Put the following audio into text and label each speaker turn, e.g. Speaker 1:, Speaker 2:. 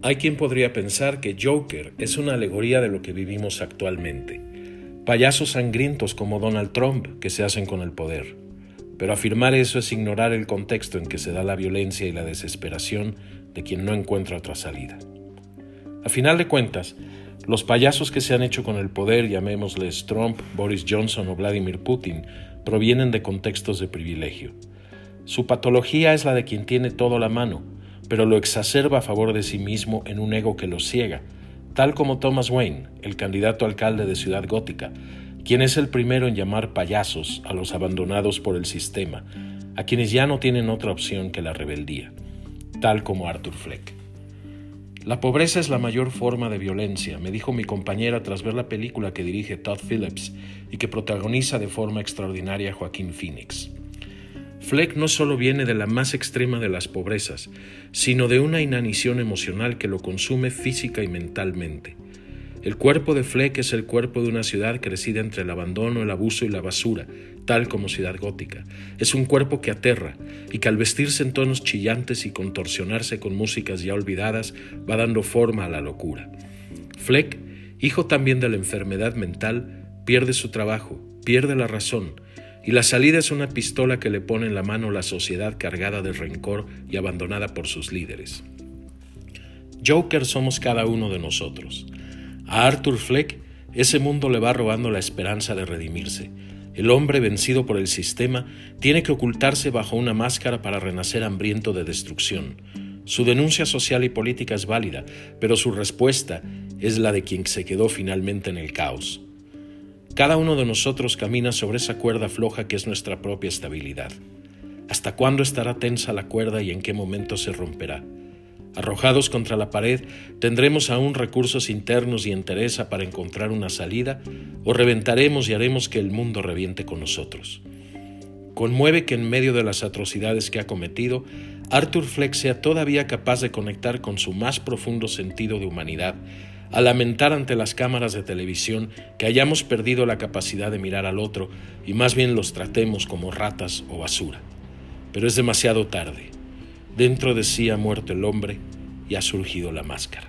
Speaker 1: Hay quien podría pensar que Joker es una alegoría de lo que vivimos actualmente. Payasos sangrientos como Donald Trump que se hacen con el poder. Pero afirmar eso es ignorar el contexto en que se da la violencia y la desesperación de quien no encuentra otra salida. A final de cuentas, los payasos que se han hecho con el poder, llamémosles Trump, Boris Johnson o Vladimir Putin, provienen de contextos de privilegio. Su patología es la de quien tiene todo la mano, pero lo exacerba a favor de sí mismo en un ego que lo ciega, tal como Thomas Wayne, el candidato alcalde de Ciudad Gótica, quien es el primero en llamar payasos a los abandonados por el sistema, a quienes ya no tienen otra opción que la rebeldía, tal como Arthur Fleck. La pobreza es la mayor forma de violencia, me dijo mi compañera tras ver la película que dirige Todd Phillips y que protagoniza de forma extraordinaria Joaquín Phoenix. Fleck no solo viene de la más extrema de las pobrezas, sino de una inanición emocional que lo consume física y mentalmente. El cuerpo de Fleck es el cuerpo de una ciudad crecida entre el abandono, el abuso y la basura, tal como ciudad gótica. Es un cuerpo que aterra y que al vestirse en tonos chillantes y contorsionarse con músicas ya olvidadas va dando forma a la locura. Fleck, hijo también de la enfermedad mental, pierde su trabajo, pierde la razón, y la salida es una pistola que le pone en la mano la sociedad cargada de rencor y abandonada por sus líderes. Joker somos cada uno de nosotros. A Arthur Fleck ese mundo le va robando la esperanza de redimirse. El hombre vencido por el sistema tiene que ocultarse bajo una máscara para renacer hambriento de destrucción. Su denuncia social y política es válida, pero su respuesta es la de quien se quedó finalmente en el caos. Cada uno de nosotros camina sobre esa cuerda floja que es nuestra propia estabilidad. ¿Hasta cuándo estará tensa la cuerda y en qué momento se romperá? Arrojados contra la pared, ¿tendremos aún recursos internos y entereza para encontrar una salida o reventaremos y haremos que el mundo reviente con nosotros? Conmueve que en medio de las atrocidades que ha cometido, Arthur Fleck sea todavía capaz de conectar con su más profundo sentido de humanidad a lamentar ante las cámaras de televisión que hayamos perdido la capacidad de mirar al otro y más bien los tratemos como ratas o basura. Pero es demasiado tarde. Dentro de sí ha muerto el hombre y ha surgido la máscara.